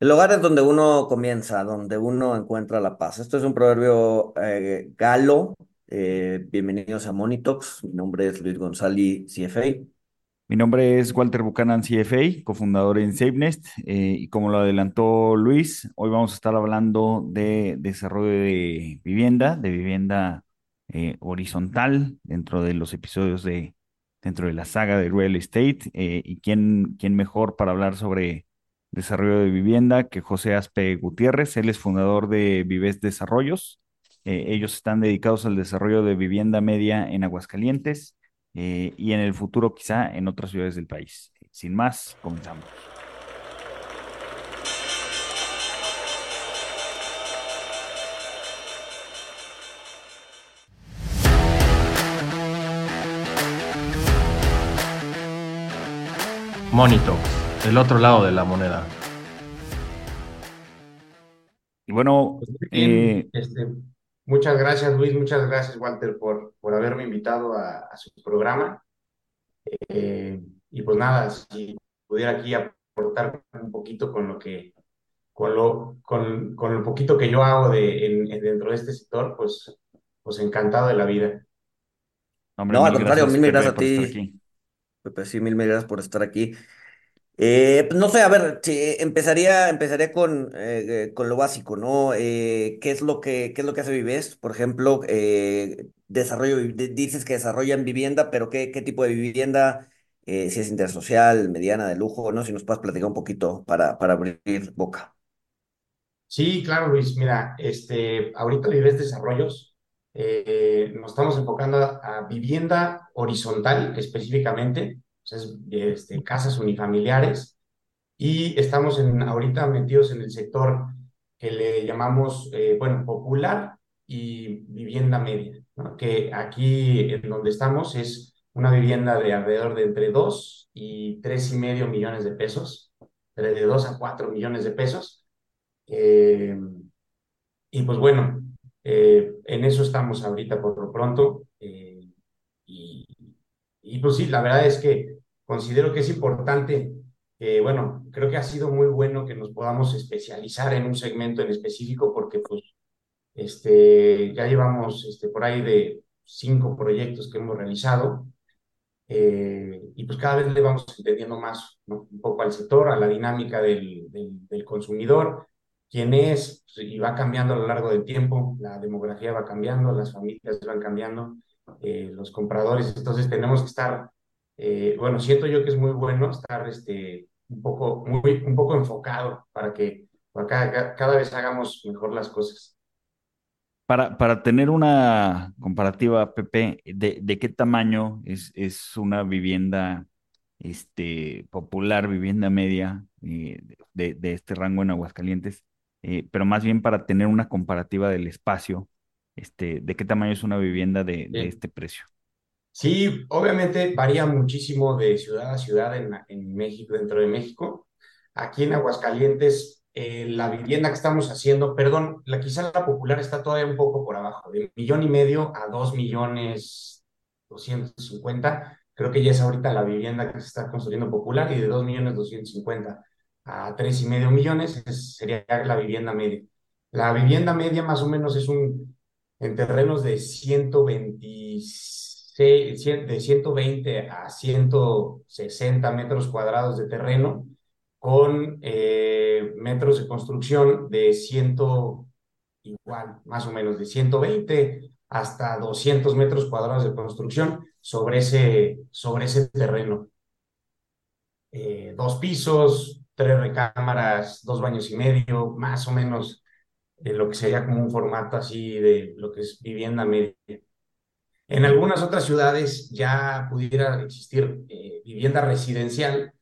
El hogar es donde uno comienza, donde uno encuentra la paz. Esto es un proverbio eh, galo. Eh, bienvenidos a Monitox. Mi nombre es Luis González, CFA. Mi nombre es Walter Buchanan, CFA, cofundador en SafeNest, eh, y como lo adelantó Luis, hoy vamos a estar hablando de desarrollo de vivienda, de vivienda eh, horizontal dentro de los episodios de, dentro de la saga de Real Estate, eh, y quién, quién mejor para hablar sobre desarrollo de vivienda que José Aspe Gutiérrez, él es fundador de Vives Desarrollos, ellos están dedicados al desarrollo de vivienda media en Aguascalientes eh, y en el futuro quizá en otras ciudades del país. Sin más, comenzamos. Monito, el otro lado de la moneda. Y bueno, Pues eh, este, muchas gracias Luis, muchas gracias Walter por, por haberme invitado a, a su programa. Eh, y pues nada, si pudiera aquí aportar un poquito con lo que, con lo, con, con lo poquito que yo hago de, en, en- dentro de este sector, pues, pues encantado de la vida. hombre, No, al mil contrario, gracias, mil, mil Pepe, gracias a ti. Pepe. Sí, mil, mil gracias por estar aquí. Eh, pues no sé, a ver, empezaría, empezaría con, eh, eh, con lo básico, ¿no? Eh, ¿qué es lo que, qué es lo que hace Vives? Por ejemplo, desarrollo, dices que desarrollan vivienda, pero ¿qué, qué tipo de vivienda? Si es intersocial, mediana, de lujo, ¿no? Si nos puedes platicar un poquito para, para abrir boca. Sí, claro, Luis. Mira, este, ahorita Vives Desarrollos, nos estamos enfocando a, vivienda horizontal específicamente, es, este, casas unifamiliares, y estamos en, ahorita metidos en el sector que le llamamos, eh, bueno, popular y vivienda media, ¿no? Que aquí en donde estamos es una vivienda de alrededor de entre 2 y tres y medio millones de pesos, de 2 a 4 millones de pesos. Eh, y pues bueno, eh, en eso estamos ahorita por lo pronto. eh, y, y pues sí, la verdad es que considero que es importante, que bueno, creo que ha sido muy bueno que nos podamos especializar en un segmento en específico porque pues este, ya llevamos este, por ahí de cinco proyectos que hemos realizado eh, y pues cada vez le vamos entendiendo más, ¿no? Un poco al sector, a la dinámica del, del, del consumidor, quién es, pues, y va cambiando a lo largo del tiempo, la demografía va cambiando, las familias van cambiando, eh, los compradores, entonces tenemos que estar, eh, bueno, siento yo que es muy bueno estar este, un poco, muy, un poco enfocado para que para cada, cada vez hagamos mejor las cosas. Para, para tener una comparativa, Pepe, ¿de, de qué tamaño es, es una vivienda este, popular, vivienda media eh, de, de este rango en Aguascalientes? Eh, pero más bien para tener una comparativa del espacio, este, ¿de qué tamaño es una vivienda de, de este precio? Sí, obviamente varía muchísimo de ciudad a ciudad en, México, dentro de México. Aquí en Aguascalientes, eh, la vivienda que estamos haciendo, perdón, la quizá la popular está todavía un poco por abajo, de millón y medio a dos millones doscientos cincuenta. Creo que ya es ahorita la vivienda que se está construyendo popular y de dos millones doscientos cincuenta a tres y medio millones es- sería la vivienda media. La vivienda media más o menos es un en terrenos de 126, cien- de 120 a 160 metros cuadrados de terreno, con eh, metros de construcción de 100, igual, más o menos de 120 hasta 200 metros cuadrados de construcción sobre ese, sobre ese terreno. Eh, dos pisos, tres recámaras, dos baños y medio, más o menos de lo que sería como un formato así de lo que es vivienda media. En algunas otras ciudades ya pudiera existir eh, vivienda residencial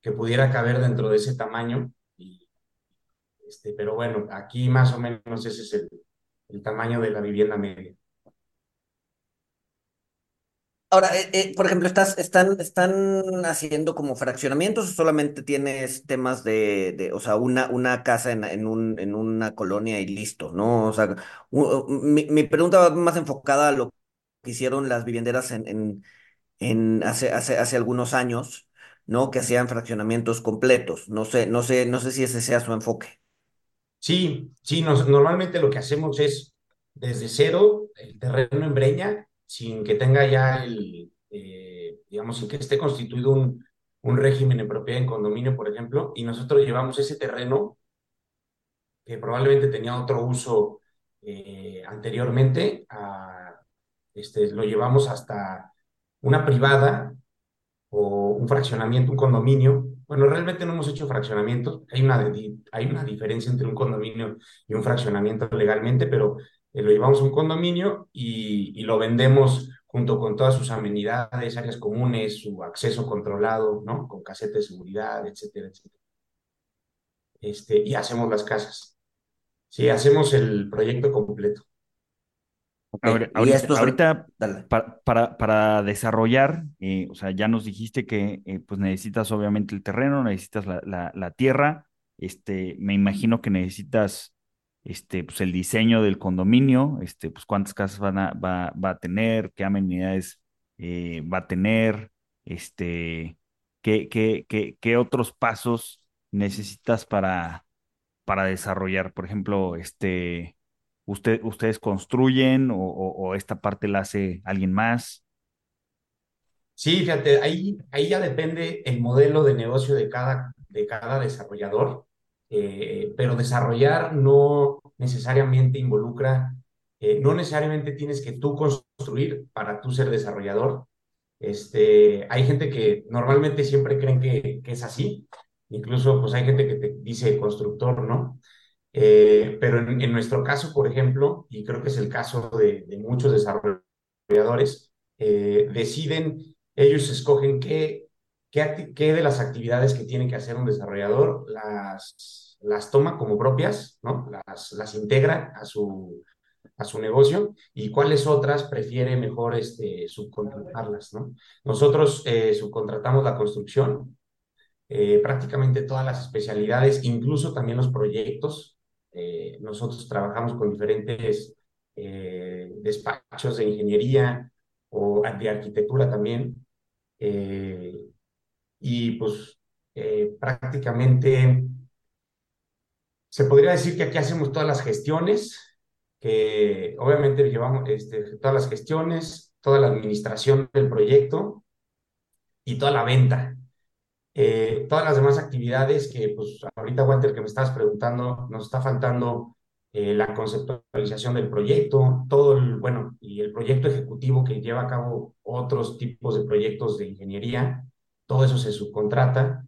que pudiera caber dentro de ese tamaño, este, pero bueno, aquí más o menos ese es el, tamaño de la vivienda media. Ahora, eh, eh, por ejemplo, ¿estás, están, están haciendo como fraccionamientos o solamente tienes temas de, o sea, una, una casa en, en un, en una colonia y listo, ¿no? O sea, mi, mi pregunta va más enfocada a lo que hicieron las vivienderas en, en, en hace, hace, hace algunos años, ¿no? Que sean fraccionamientos completos. No sé, no sé, no sé si ese sea su enfoque. Sí, sí, nos- normalmente lo que hacemos es desde cero el terreno en breña, sin que tenga ya el, eh, digamos, sin que esté constituido un, un régimen de propiedad en condominio, por ejemplo, y nosotros llevamos ese terreno que probablemente tenía otro uso eh, anteriormente, a, este, lo llevamos hasta una privada o un fraccionamiento, un condominio. Bueno, realmente no hemos hecho fraccionamientos. Hay una, hay una diferencia entre un condominio y un fraccionamiento legalmente, pero eh, lo llevamos a un condominio y, y lo vendemos junto con todas sus amenidades, áreas comunes, su acceso controlado, ¿no? Con caseta de seguridad, etcétera, etcétera. Este, y hacemos las casas. Sí, hacemos el proyecto completo. Ahora- ahorita, para, para, para desarrollar, eh, o sea, ya nos dijiste que eh, pues necesitas obviamente el terreno, necesitas la, la, la tierra, este, me imagino que necesitas este, pues el diseño del condominio, este, pues cuántas casas van a, va, va a tener, qué amenidades eh, va a tener, este, qué, qué, qué, qué otros pasos necesitas para, para desarrollar, por ejemplo, este usted, ustedes construyen o esta parte la hace alguien más. Sí, fíjate, ahí, ahí ya depende el modelo de negocio de cada, de cada desarrollador, eh, pero desarrollar no necesariamente involucra, eh, no necesariamente tienes que tú construir para tú ser desarrollador. Este, hay gente que normalmente siempre creen que, que es así, incluso pues hay gente que te dice constructor, ¿no? Eh, pero en, en nuestro caso, por ejemplo, y creo que es el caso de, muchos desarrolladores, eh, deciden, ellos escogen qué, qué, qué de las actividades que tiene que hacer un desarrollador las, las toma como propias, ¿no? Las, las integra a su, a su negocio y cuáles otras prefiere mejor este, subcontratarlas, ¿no? Nosotros eh, subcontratamos la construcción, eh, prácticamente todas las especialidades, incluso también los proyectos. Eh, nosotros trabajamos con diferentes eh, despachos de ingeniería o de arquitectura también. eh, y pues prácticamente se podría decir que aquí hacemos todas las gestiones, que obviamente llevamos este, todas las gestiones, toda la administración del proyecto y toda la venta. Eh, todas las demás actividades que, pues, ahorita, Walter, que me estabas preguntando, nos está faltando eh, la conceptualización del proyecto, todo el, bueno, y el proyecto ejecutivo que lleva a cabo otros tipos de proyectos de ingeniería, todo eso se subcontrata.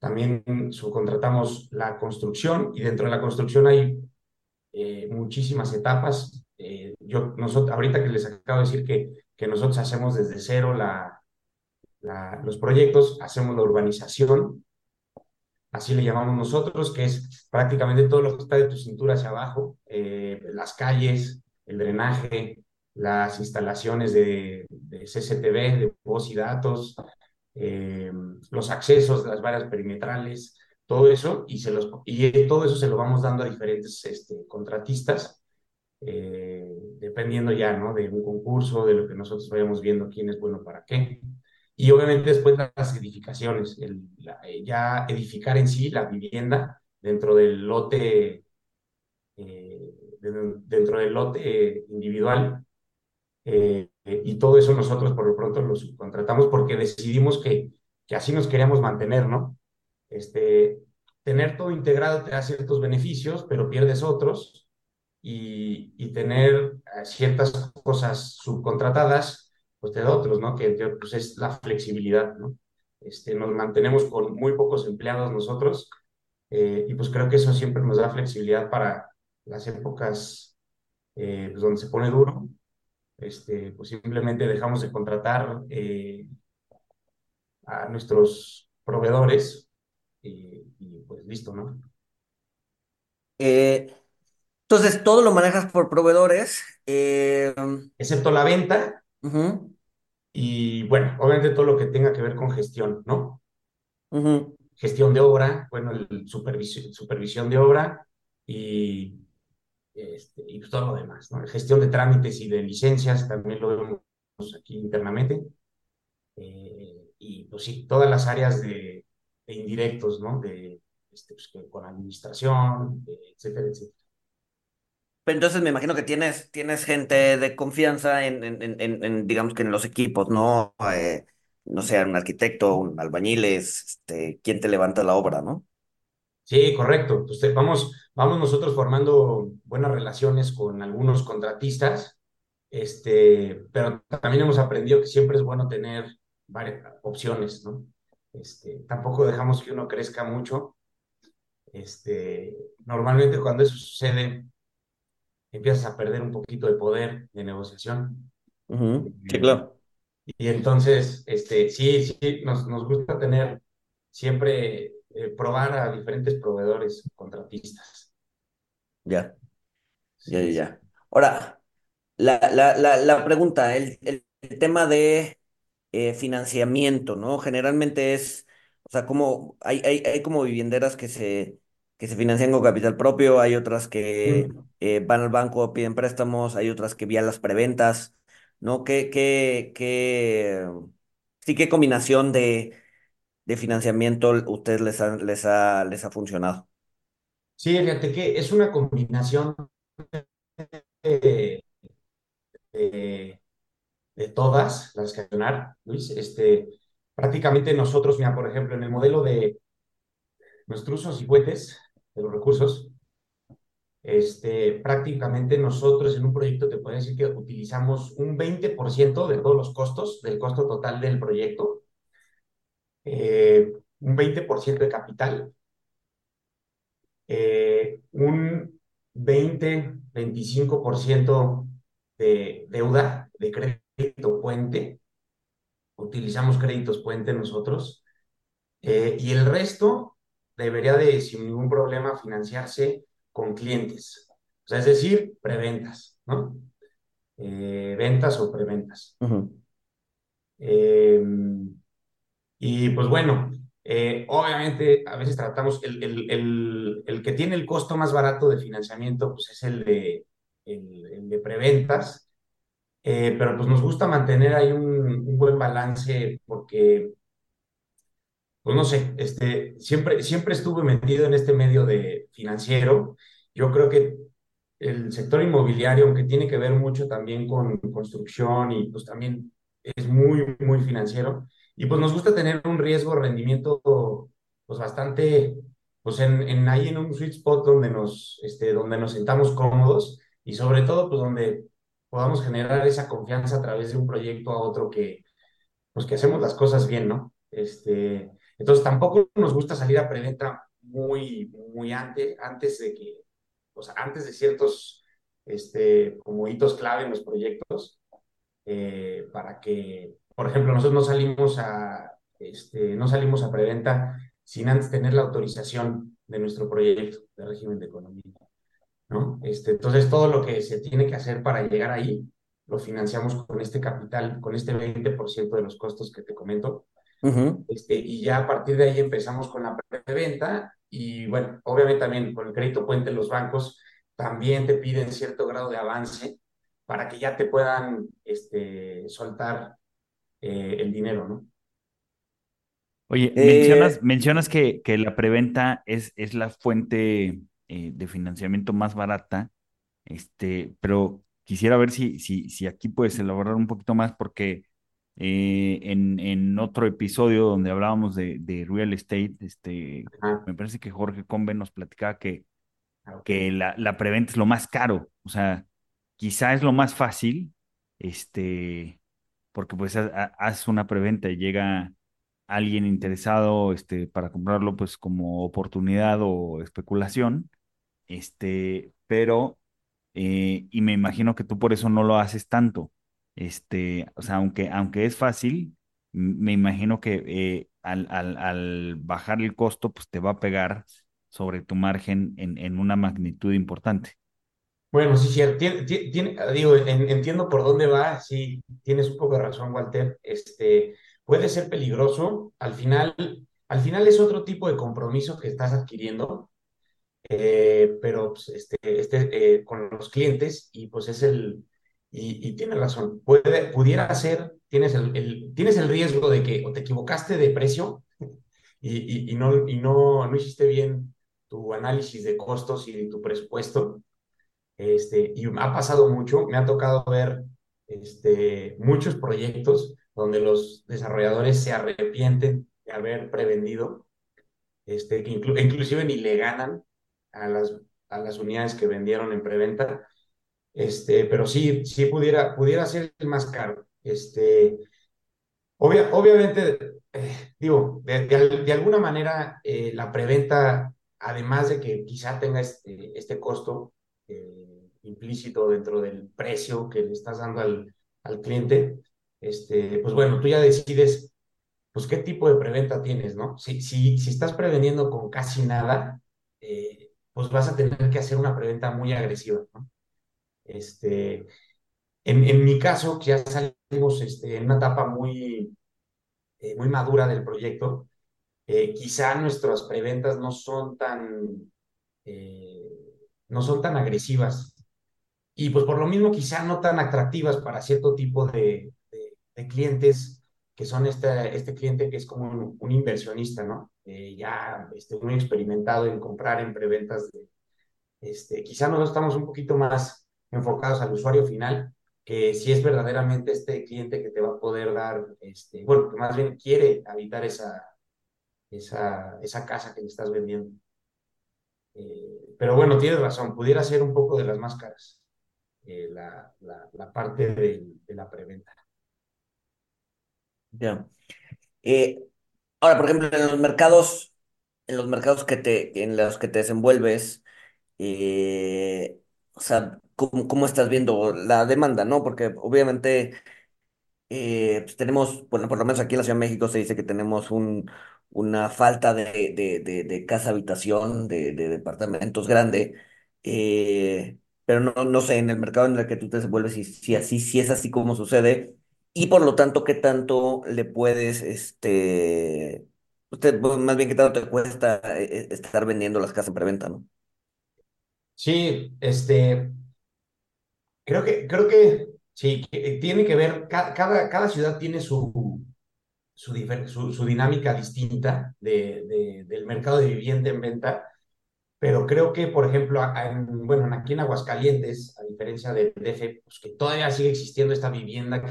También subcontratamos la construcción y dentro de la construcción hay eh, muchísimas etapas. Eh, yo, nosotros, ahorita que les acabo de decir que, que nosotros hacemos desde cero la la, los proyectos, hacemos la urbanización, así le llamamos nosotros, que es prácticamente todo lo que está de tu cintura hacia abajo, eh, las calles, el drenaje, las instalaciones de, de CCTV, de voz y datos, eh, los accesos, las vallas perimetrales, todo eso, y, se los, y todo eso se lo vamos dando a diferentes este, contratistas, eh, dependiendo ya, ¿no? De un concurso, de lo que nosotros vayamos viendo quién es bueno para qué. Y obviamente después las edificaciones, eh, ya edificar en sí la vivienda dentro del lote, eh, de, dentro del lote individual. Eh, y todo eso nosotros por lo pronto lo subcontratamos porque decidimos que, que así nos queríamos mantener, ¿no? Este, tener todo integrado te da ciertos beneficios, pero pierdes otros. Y, y tener ciertas cosas subcontratadas, pues da otros, ¿no? Que pues es la flexibilidad, ¿no? Este, nos mantenemos con muy pocos empleados nosotros eh, y pues creo que eso siempre nos da flexibilidad para las épocas eh, pues donde se pone duro. Este, pues simplemente dejamos de contratar eh, a nuestros proveedores y, y, pues listo, ¿no? Entonces, todo lo manejas por proveedores. Excepto la venta ujú, y bueno, obviamente todo lo que tenga que ver con gestión, ¿no? ujú. Gestión de obra, bueno, el supervisión, supervisión de obra y, este, y pues todo lo demás, ¿no? Gestión de trámites y de licencias, también lo vemos aquí internamente. Eh, y pues sí, todas las áreas de, de indirectos, ¿no? De, este, pues, que con administración, etcétera, etcétera. Pero entonces me imagino que tienes, tienes gente de confianza en, en, en, en- digamos que en los equipos, ¿no? Eh, no sé, un arquitecto, un albañiles, este, ¿quién te levanta la obra, ¿no? Sí, correcto. Pues te- vamos, vamos nosotros formando buenas relaciones con algunos contratistas, este, pero también hemos aprendido que siempre es bueno tener varias opciones, ¿no? Este, tampoco dejamos que uno crezca mucho. Este, normalmente cuando eso sucede, empiezas a perder un poquito de poder de negociación. Sí, Eh, claro. Y entonces, este, sí, sí, nos, nos gusta tener siempre, eh, probar a diferentes proveedores, contratistas. Ya, ya, ya. Ahora, la, la, la, la pregunta, el, el, el tema de eh, financiamiento, ¿no? Generalmente es, o sea, como hay, hay, hay como vivienderas que se, que se financian con capital propio, hay otras que Mm. eh, van al banco, piden préstamos, hay otras que vía las preventas, ¿no? ¿Qué, qué, qué, sí, qué combinación de, de financiamiento ustedes les ha, les ha, les ha funcionado? Sí, fíjate que es una combinación de, de, de todas las que mencionar, Luis. Este, prácticamente nosotros, mira, por ejemplo, en el modelo de nuestros usos y fuentes de los recursos, este, prácticamente nosotros en un proyecto te puedo decir que utilizamos un 20% de todos los costos, del costo total del proyecto, eh, un 20% de capital, eh, un 20-25% de deuda, de crédito puente, utilizamos créditos puente nosotros, eh, y el resto debería de, sin ningún problema, financiarse con clientes. O sea, es decir, preventas, ¿no? Eh, ventas o preventas. Ujú, Eh, y pues bueno, eh, obviamente a veces tratamos, el, el, el, el que tiene el costo más barato de financiamiento, pues es el de, el, el de preventas, eh, pero pues nos gusta mantener ahí un, un buen balance porque pues no sé, este, siempre, siempre estuve metido en este medio de financiero. Yo creo que el sector inmobiliario, aunque tiene que ver mucho también con construcción y pues también es muy, muy financiero. Y pues nos gusta tener un riesgo, rendimiento, pues bastante, pues en, en ahí en un sweet spot donde nos, este, donde nos sentamos cómodos y sobre todo pues donde podamos generar esa confianza a través de un proyecto a otro que, pues que hacemos las cosas bien, ¿no? Este, entonces tampoco nos gusta salir a preventa muy, muy antes, antes de que, o sea, antes de ciertos, este, como hitos clave en los proyectos, eh, para que, por ejemplo, nosotros no salimos a, este, no salimos a preventa sin antes tener la autorización de nuestro proyecto de régimen de economía, ¿no? Este, entonces todo lo que se tiene que hacer para llegar ahí, lo financiamos con este capital, con este 20% de los costos que te comento este, y ya a partir de ahí empezamos con la preventa y bueno, obviamente también con el crédito puente los bancos también te piden cierto grado de avance para que ya te puedan este, soltar eh, el dinero, ¿no? Oye, mencionas, Eh, mencionas que, que la preventa es, es la fuente eh, de financiamiento más barata, este, pero quisiera ver si, si, si aquí puedes elaborar un poquito más, porque eh, en, en otro episodio donde hablábamos de, de real estate, este, Ajá, me parece que Jorge Combe nos platicaba que, que la, la preventa es lo más caro, o sea, quizá es lo más fácil, este, porque pues ha- ha- haces una preventa y llega alguien interesado, este, para comprarlo, pues como oportunidad o especulación, este, pero, eh, y me imagino que tú por eso no lo haces tanto, este, o sea, aunque, aunque es fácil, me imagino que eh, al, al, al bajar el costo, pues te va a pegar sobre tu margen en, en una magnitud importante. Bueno, sí, sí, tiene, tiene, tiene- digo, en- entiendo por dónde va, sí, tienes un poco de razón, Walter. Este, puede ser peligroso. Al final, al final es otro tipo de compromiso que estás adquiriendo eh, pero pues, este, este, eh, con los clientes y pues es el, Y, y tienes razón, puede, pudiera ser, tienes el, el- tienes el riesgo de que o te equivocaste de precio y, y, y no, y no, no hiciste bien tu análisis de costos y tu presupuesto. Este, y ha pasado mucho, me ha tocado ver este, muchos proyectos donde los desarrolladores se arrepienten de haber prevendido, este, inclu- inclusive ni le ganan a las, a las unidades que vendieron en preventa este, pero sí, sí pudiera, pudiera ser el más caro. Este, obvia- obviamente, eh, digo, de, de al- de alguna manera eh, la preventa, además de que quizá tenga este, este costo eh, implícito dentro del precio que le estás dando al, al cliente, este, pues bueno, tú ya decides, pues qué tipo de preventa tienes, ¿no? Si, si, si estás preveniendo con casi nada, pues vas a tener que hacer una preventa muy agresiva, ¿no? Este, en, en mi caso, que ya salimos este, en una etapa muy, eh, muy madura del proyecto, eh, quizá nuestras preventas no son tan, eh, no son tan agresivas y pues por lo mismo quizá no tan atractivas para cierto tipo de, de, clientes que son este, este cliente que es como un, inversionista, ¿no? Ya este, muy experimentado en comprar en preventas de, este, quizá nosotros estamos un poquito más enfocados al usuario final, que si es verdaderamente este cliente que te va a poder dar, este, bueno, que más bien quiere habitar esa, esa, esa casa que le estás vendiendo. Eh, pero bueno, tienes razón, pudiera ser un poco de las más caras, eh, la, la, parte de, la preventa. Ya. Eh, ahora, por ejemplo, en los mercados, en los mercados que te, en los que te desenvuelves, o sea, ¿cómo, cómo estás viendo la demanda, no? Porque obviamente eh, pues tenemos, bueno, por lo menos aquí en la Ciudad de México se dice que tenemos un, una falta de, de, de, casa habitación, de, de departamentos grande, eh, pero no, no sé, en el mercado en el que tú te desenvuelves, si, si así, si es así como sucede, y por lo tanto, ¿qué tanto le puedes, este, usted, pues, más bien, qué tanto te cuesta eh, estar vendiendo las casas en preventa, ¿no? Sí, este, creo que, creo que sí, que tiene que ver, ca- cada, cada ciudad tiene su, su, dinámica distinta de, de- del mercado de vivienda en venta, pero creo que, por ejemplo, bueno, aquí en Aguascalientes, a diferencia del DF, pues que todavía sigue existiendo esta vivienda,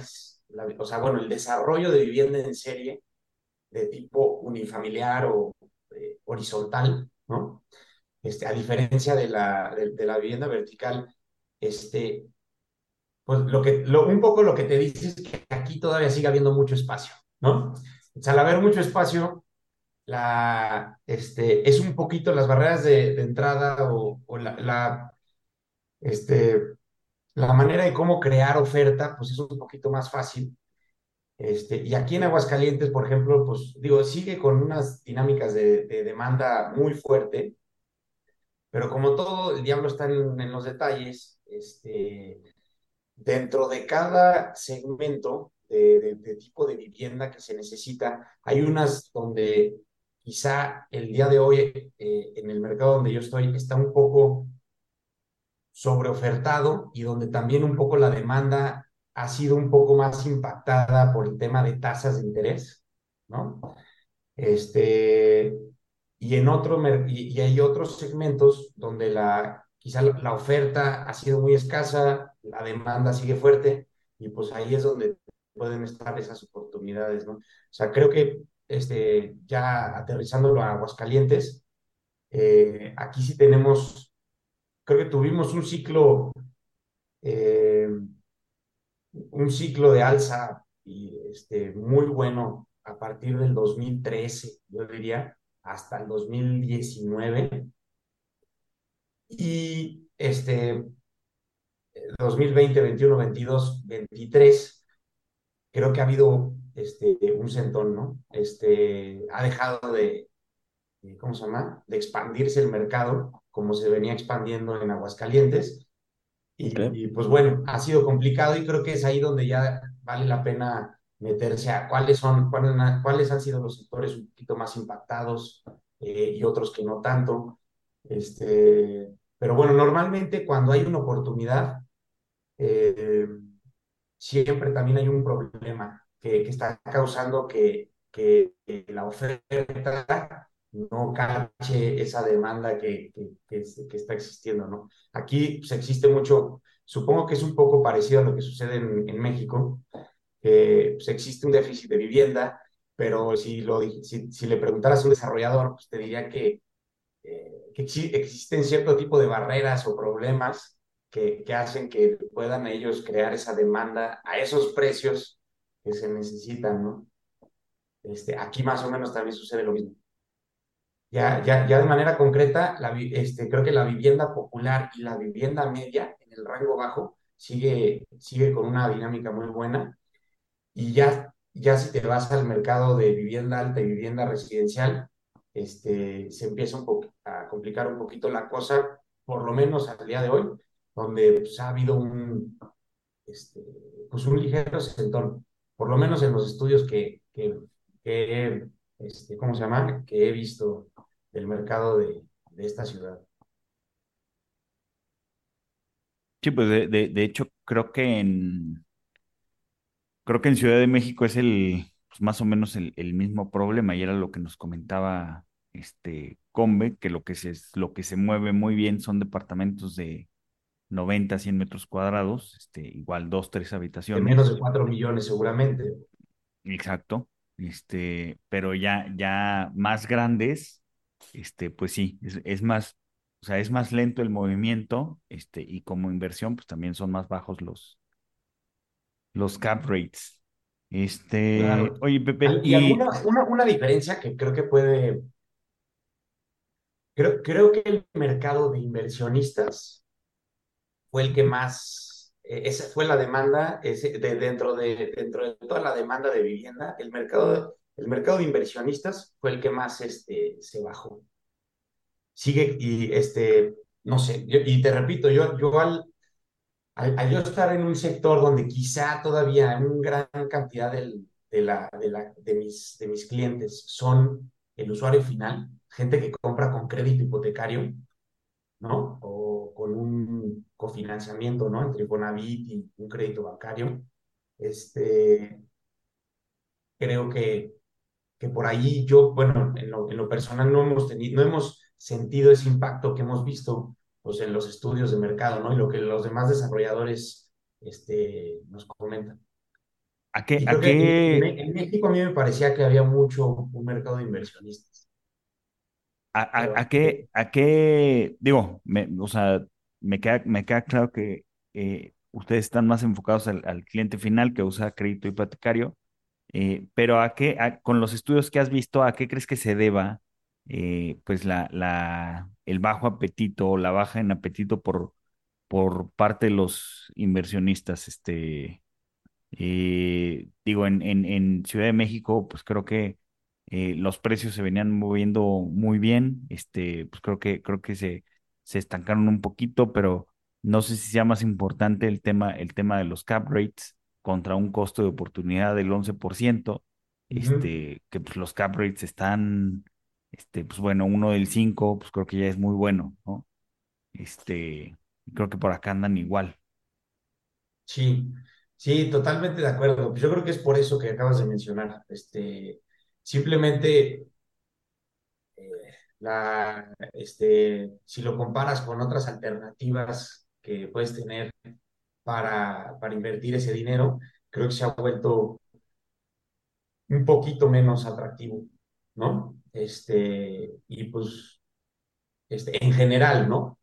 o sea, bueno, el desarrollo de vivienda en serie de tipo unifamiliar o eh, horizontal, ¿no? Este, a diferencia de la, de la vivienda vertical, este, pues lo que, un poco lo que te dice es que aquí todavía sigue habiendo mucho espacio, ¿no? Sea, al haber mucho espacio, la, este, es un poquito las barreras de, entrada o, la, este, la manera de cómo crear oferta, pues es un poquito más fácil. Este, y aquí en Aguascalientes, por ejemplo, pues digo, sigue con unas dinámicas de, de demanda muy fuerte, pero como todo, el diablo está en, en los detalles, este, dentro de cada segmento de, de, de, tipo de vivienda que se necesita, hay unas donde quizá el día de hoy eh, en el mercado donde yo estoy está un poco sobreofertado y donde también un poco la demanda ha sido un poco más impactada por el tema de tasas de interés, ¿no? Este, y en otro, y, y hay otros segmentos donde la, quizá la oferta ha sido muy escasa, la demanda sigue fuerte, y pues ahí es donde pueden estar esas oportunidades, ¿no? O sea, creo que este, ya aterrizándolo a Aguascalientes, eh, aquí sí tenemos, creo que tuvimos un ciclo, eh, un ciclo de alza y este, muy bueno a partir del 2013, yo diría, hasta el 2019. Y este 2020, 21, 22, 23, creo que ha habido este, un centón, ¿no? Este, ha dejado de, ¿cómo se llama? De expandirse el mercado como se venía expandiendo en Aguascalientes. Y, Okay. y, pues bueno, ha sido complicado y creo que es ahí donde ya vale la pena meterse a cuáles son, cuáles, cuáles han sido los sectores un poquito más impactados eh, y otros que no tanto. Este, pero bueno, normalmente cuando hay una oportunidad, eh, siempre también hay un problema que, que está causando que, que, la oferta no cache esa demanda que, está existiendo, ¿no? Aquí pues, existe mucho, supongo que es un poco parecido a lo que sucede en, México, pues, existe un déficit de vivienda, pero si, lo, si, si le preguntaras a un desarrollador, pues te diría que, eh, que exi- existen cierto tipo de barreras o problemas que, que hacen que puedan ellos crear esa demanda a esos precios que se necesitan, ¿no? Este, aquí más o menos también sucede lo mismo. Ya, ya, ya de manera concreta, la, este, creo que la vivienda popular y la vivienda media en el rango bajo sigue, sigue con una dinámica muy buena y ya, ya si te vas al mercado de vivienda alta y vivienda residencial, este, se empieza un a complicar un poquito la cosa, por lo menos al día de hoy, donde pues, ha habido un, este, pues un ligero sentón, por lo menos en los estudios que, que, este, ¿cómo se llama? Que he visto del mercado de, de esta ciudad. Sí, pues de, de, hecho creo que en, creo que en Ciudad de México es el, pues más o menos el, el mismo problema y era lo que nos comentaba este Combe, que lo que se, lo que se mueve muy bien son departamentos de 90 100 metros cuadrados, este, igual dos, tres De menos de habitaciones, 4 millones seguramente. exacto, este, pero ya, ya más grandes, este, pues sí, es, es más, o sea, es más lento el movimiento, este, y como inversión, pues también son más bajos los, los cap rates. Este, Claro. oye, Pepe, Y alguna, una, una diferencia que creo que puede, creo, creo que el mercado de inversionistas fue el que más, eh, esa fue la demanda, ese, de, dentro, de, dentro de toda la demanda de vivienda, el mercado, el mercado de inversionistas fue el que más este, se bajó. Sigue y, este, no sé, yo- y te repito, yo, yo al, al, yo estar en un sector donde quizá todavía una gran cantidad del, de, la, de, la, de, mis, de mis clientes son el usuario final, gente que compra con crédito hipotecario, ¿no? O con un cofinanciamiento, ¿no? Entre Infonavit y un crédito bancario. Este, creo que, que por ahí yo, bueno, en lo, en lo personal no hemos tenido, no hemos sentido ese impacto que hemos visto pues, en los estudios de mercado, ¿no? Y lo que los demás desarrolladores este, nos comentan. a qué, a en, en qué, Me- en México a mí me parecía que había mucho un mercado de inversionistas. A, qué, a qué, digo, me, o sea, me queda, me queda claro que eh, ustedes están más enfocados al, al cliente final que usa crédito hipotecario, eh, pero a qué, a- con los estudios que has visto, ¿a qué crees que se deba, eh, pues la, la, el bajo apetito o la baja en apetito por, por parte de los inversionistas, este? Digo, en, en, en Ciudad de México, pues creo que eh, los precios se venían moviendo muy bien. Este, pues creo que, creo que se, se estancaron un poquito, pero no sé si sea más importante el tema, el tema de los cap rates contra un costo de oportunidad del 11%. Ujú. Este, que pues los cap rates están, este, pues bueno, uno del 5 pues creo que ya es muy bueno, ¿no? Este, creo que por acá andan igual. Sí, sí, totalmente de acuerdo. Pues yo creo que es por eso que acabas de mencionar. Este, simplemente eh, la, este, si lo comparas con otras alternativas que puedes tener para, para invertir ese dinero, creo que se ha vuelto un poquito menos atractivo, ¿no? Este, y pues, este, en general, ¿no?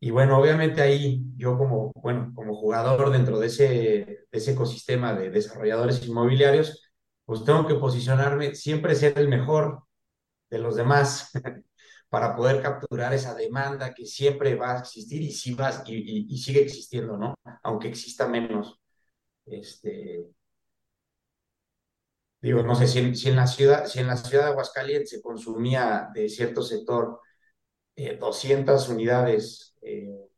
Y bueno, obviamente ahí yo como, bueno, como jugador dentro de ese, de ese ecosistema de desarrolladores inmobiliarios, pues tengo que posicionarme, siempre ser el mejor de los demás para poder capturar esa demanda que siempre va a existir y, sí va, y, sigue existiendo, ¿no? Aunque exista menos. Este, digo, no sé, si en, la ciudad, si en la ciudad de Aguascalientes se consumía de cierto sector eh, 200 unidades eh,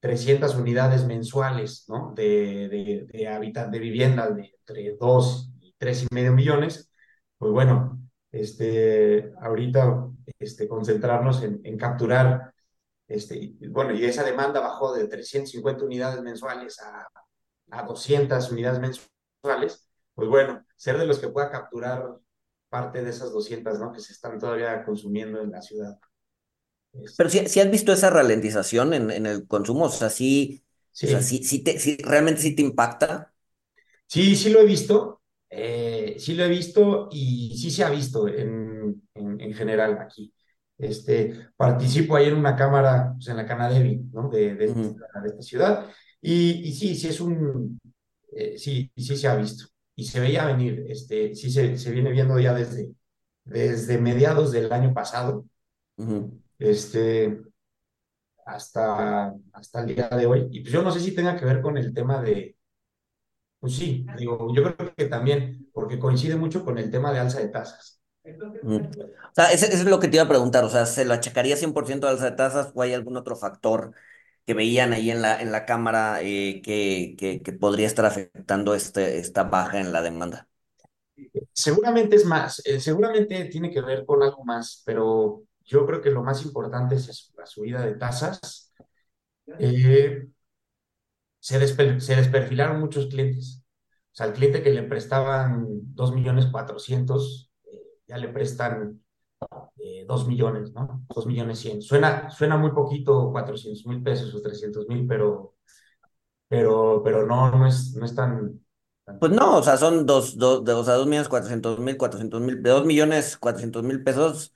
300 unidades mensuales, ¿no? De, de, de de vivienda de entre 2 y tres y medio millones, pues bueno, este, ahorita este, concentrarnos en, en capturar, este, y, bueno, y esa demanda bajó de 350 unidades mensuales a a 200 unidades mensuales, pues bueno, ser de los que pueda capturar parte de esas 200, ¿no? Que se están todavía consumiendo en la ciudad. Pero si, si has visto esa ralentización en, en el consumo, o sea, sí, o sea, Sí, sí, sí te, sí, realmente sí te impacta. sí, sí lo he visto, eh, sí lo he visto y sí se ha visto en, en, en general aquí. Este, participo ahí en una cámara, pues en la Canadevi, ¿no? De, de Ujú, esta, de esta ciudad. Y, y sí, sí es un, eh, sí, sí se ha visto. Y se veía venir, este, sí se, se viene viendo ya desde, desde mediados del año pasado, este, hasta, hasta el día de hoy. Y pues yo no sé si tenga que ver con el tema de, pues sí, digo, yo creo que también, porque coincide mucho con el tema de alza de tasas. Mm. O sea, ese es lo que te iba a preguntar, o sea, ¿se lo achacaría 100% al alza de tasas o hay algún otro factor que veían ahí en la, en la cámara eh, que, que, que podría estar afectando este, esta baja en la demanda? Seguramente es más, eh, seguramente tiene que ver con algo más, pero yo creo que lo más importante es la subida de tasas. Eh, se, despe- se desperfilaron muchos clientes. O sea, al cliente que le prestaban dos millones cuatrocientos, eh, ya le prestan eh, 2 millones, ¿no? dos millones 100. Suena, suena muy poquito, cuatrocientos mil pesos o trescientos mil, pero, pero, pero no, no es, no es tan, tan Pues no, o sea, son dos, dos, de, o sea, millones cuatrocientos mil, cuatrocientos mil, de dos millones cuatrocientos mil pesos,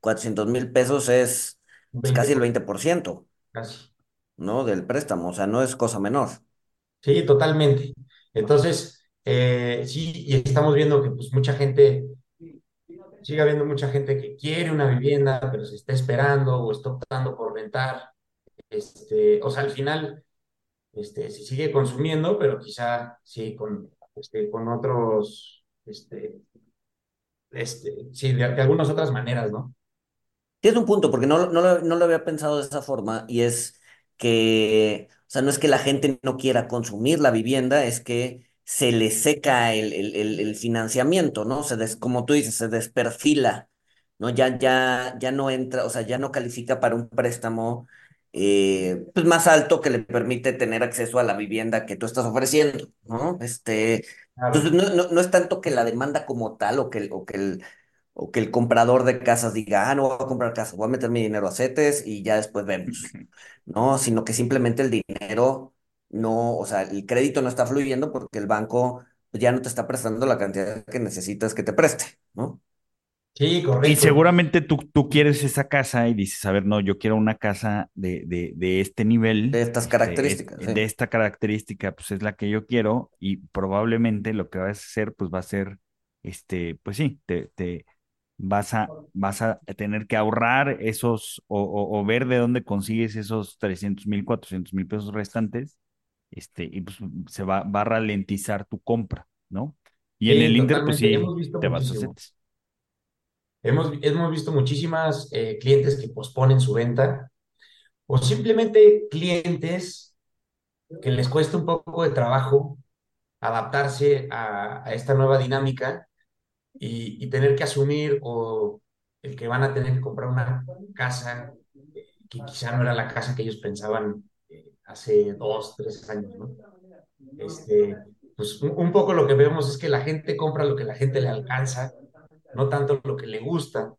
cuatrocientos mil pesos es un pues, 20 casi el por veinte por ciento, casi. ¿No? Del préstamo, o sea, no es cosa menor. Sí, totalmente. Entonces, eh, sí, y estamos viendo que pues mucha gente, sigue habiendo mucha gente que quiere una vivienda, pero se está esperando o está optando por rentar. Este, o sea, al final, este, se sigue consumiendo, pero quizá sí con, este, con otros, este, este, sí, de, de algunas otras maneras, ¿no? Tienes un punto, porque no, no, lo, no lo había pensado de esa forma, y es que, o sea, no es que la gente no quiera consumir la vivienda, es que se le seca el, el, el, financiamiento, ¿no? Se des, como tú dices, se desperfila, ¿no? Ya, ya, ya no entra, o sea, ya no califica para un préstamo eh, pues más alto que le permite tener acceso a la vivienda que tú estás ofreciendo, ¿no? Este, entonces, Claro. no, no, no es tanto que la demanda como tal o que, el- o que el o que el comprador de casas diga, ah, no voy a comprar casa, voy a meter mi dinero a CETES y ya después vemos. No, sino que simplemente el dinero no, o sea, el crédito no está fluyendo porque el banco pues, ya no te está prestando la cantidad que necesitas que te preste, ¿no? Sí, Y correcto. seguramente tú, tú quieres esa casa y dices, a ver, no, yo quiero una casa de, de, de este De nivel, estas este, es- características, de sí. esta característica, pues es la que yo quiero y probablemente lo que vas a hacer, pues va a ser, este, pues sí, te, te vas a, vas a tener que ahorrar esos o, o, o ver de dónde consigues esos trescientos mil, cuatrocientos mil pesos restantes, este, y pues se va, va a ralentizar tu compra, ¿no? Y en el Inter, pues sí, te vas a. CETES. Hemos, hemos visto muchísimas eh, clientes que posponen su venta o simplemente clientes que les cuesta un poco de trabajo adaptarse a, a esta nueva dinámica y, tener que asumir o el que van a tener que comprar una casa que quizá no era la casa que ellos pensaban eh, hace dos, tres años, ¿no? Este, pues un, un poco lo que vemos es que la gente compra lo que la gente le alcanza, no tanto lo que le gusta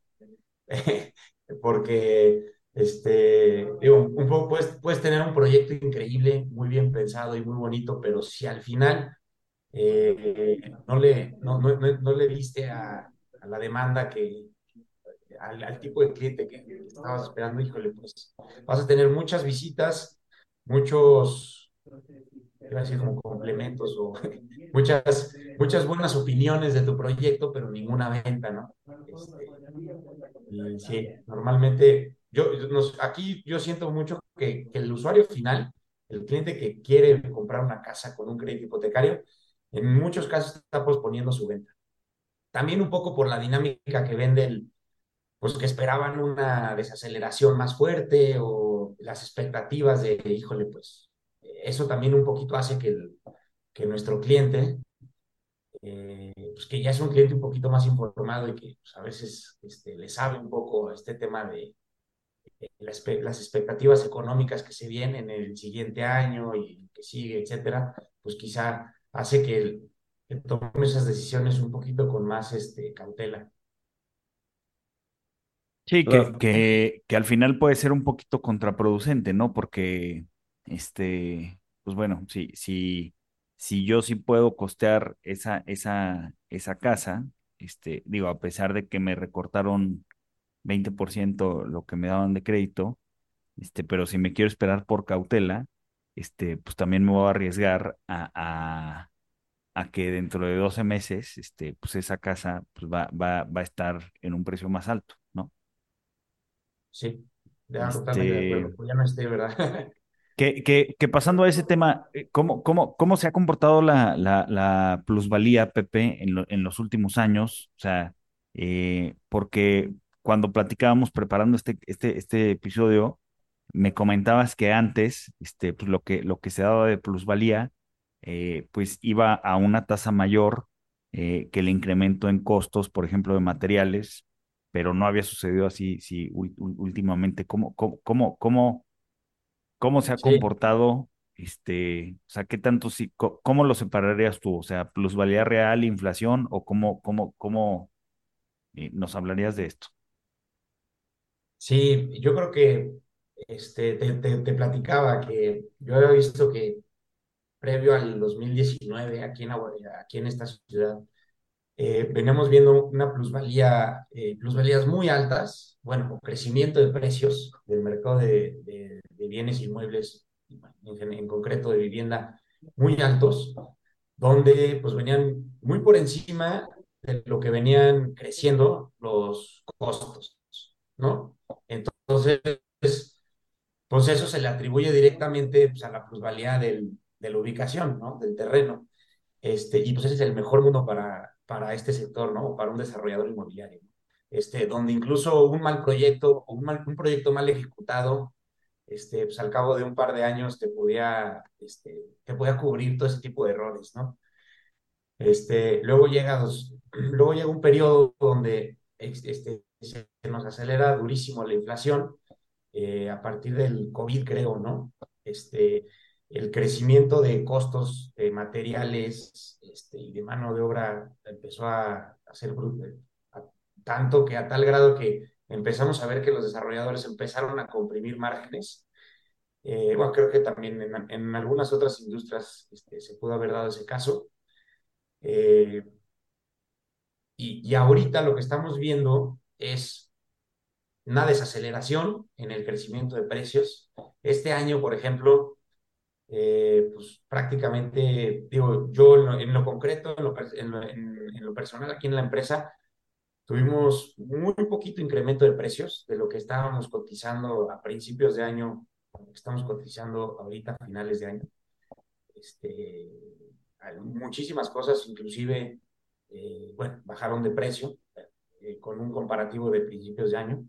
porque este, digo, un poco puedes, puedes tener un proyecto increíble, muy bien pensado y muy bonito, pero si al final eh, no le, no, no, no, le diste a, la demanda que, al, tipo de cliente que, estabas esperando, híjole, pues vas a tener muchas visitas, muchos, iba a decir como complementos o muchas, muchas buenas opiniones de tu proyecto, pero ninguna venta, ¿no? Este, y sí, normalmente, yo, nos, aquí yo siento mucho que, el usuario final, el cliente que quiere comprar una casa con un crédito hipotecario, en muchos casos está posponiendo su venta. También un poco por la dinámica que vende el, pues que esperaban una desaceleración más fuerte o las expectativas de, híjole, pues eso también un poquito hace que, el, que nuestro cliente eh, pues que ya es un cliente un poquito más informado y que pues, a veces este, le sabe un poco este tema de, de las, las, expectativas económicas que se vienen en el siguiente año y que sigue, etcétera, pues quizá hace que, que tome esas decisiones un poquito con más este, cautela. Sí, que, que, que al final puede ser un poquito contraproducente, ¿no? Porque, este, pues bueno, si, si, si yo sí puedo costear esa, esa, esa casa, este, digo, a pesar de que me recortaron 20% lo que me daban de crédito, este, pero si me quiero esperar por cautela, este, pues también me voy a arriesgar a, a, a que dentro de 12 meses, este, pues esa casa pues va, va, va a estar en un precio más alto, ¿no? Sí, ya totalmente de Este, acuerdo. Pues ya no esté, ¿verdad? que, que, que pasando a ese tema, eh, ¿cómo, cómo, cómo se ha comportado la, la, la plusvalía, Pepe, en, lo- en los últimos años? O sea, eh, porque cuando platicábamos preparando este, este, este episodio, me comentabas que antes, este, pues lo que, lo que se daba de plusvalía, eh, pues iba a una tasa mayor eh, que el incremento en costos, por ejemplo, de materiales, pero no había sucedido así, sí, últimamente. ¿Cómo, cómo, cómo, cómo, cómo se ha Sí, comportado? Este, o sea, ¿qué tanto sí, cómo lo separarías tú? O sea, plusvalía real, inflación, o cómo, cómo, cómo eh, nos hablarías de esto? sí, yo creo que este, te, te, te platicaba que yo había visto que previo al 2019 aquí en, aquí en esta ciudad, eh, veníamos viendo una plusvalía, eh, plusvalías muy altas, bueno, crecimiento de precios del mercado de, de- de bienes inmuebles, en, en concreto de vivienda, muy altos, donde pues venían muy por encima de lo que venían creciendo los costos, ¿no? Entonces, pues eso se le atribuye directamente pues, a la plusvalía del, de la ubicación, ¿no? Del terreno. Este, y pues ese es el mejor mundo para, para este sector, ¿no? Para un desarrollador inmobiliario. Este, donde incluso un mal proyecto o un, mal, un proyecto mal ejecutado, este, pues al cabo de un par de años te podía, este, te podía cubrir todo ese tipo de errores, ¿no? Este, luego llega, dos, luego llega un periodo donde este, se nos acelera durísimo la inflación eh, a partir del COVID, creo, ¿no? Este, el crecimiento de costos de materiales este, y de mano de obra empezó a, a ser brutal, a, tanto que a tal grado que empezamos a ver que los desarrolladores empezaron a comprimir márgenes. Eh, bueno, creo que también en, en algunas otras industrias este, se pudo haber dado ese caso. Eh, y, y ahorita lo que estamos viendo es una desaceleración en el crecimiento de precios. Este año, por ejemplo, eh, pues prácticamente, digo, yo en lo, en lo concreto, en lo, en, en lo, personal aquí en la empresa, tuvimos muy poquito incremento de precios de lo que estábamos cotizando a principios de año, estamos cotizando ahorita a finales de año. Este, muchísimas cosas, inclusive, eh, bueno, bajaron de precio eh, con un comparativo de principios de año.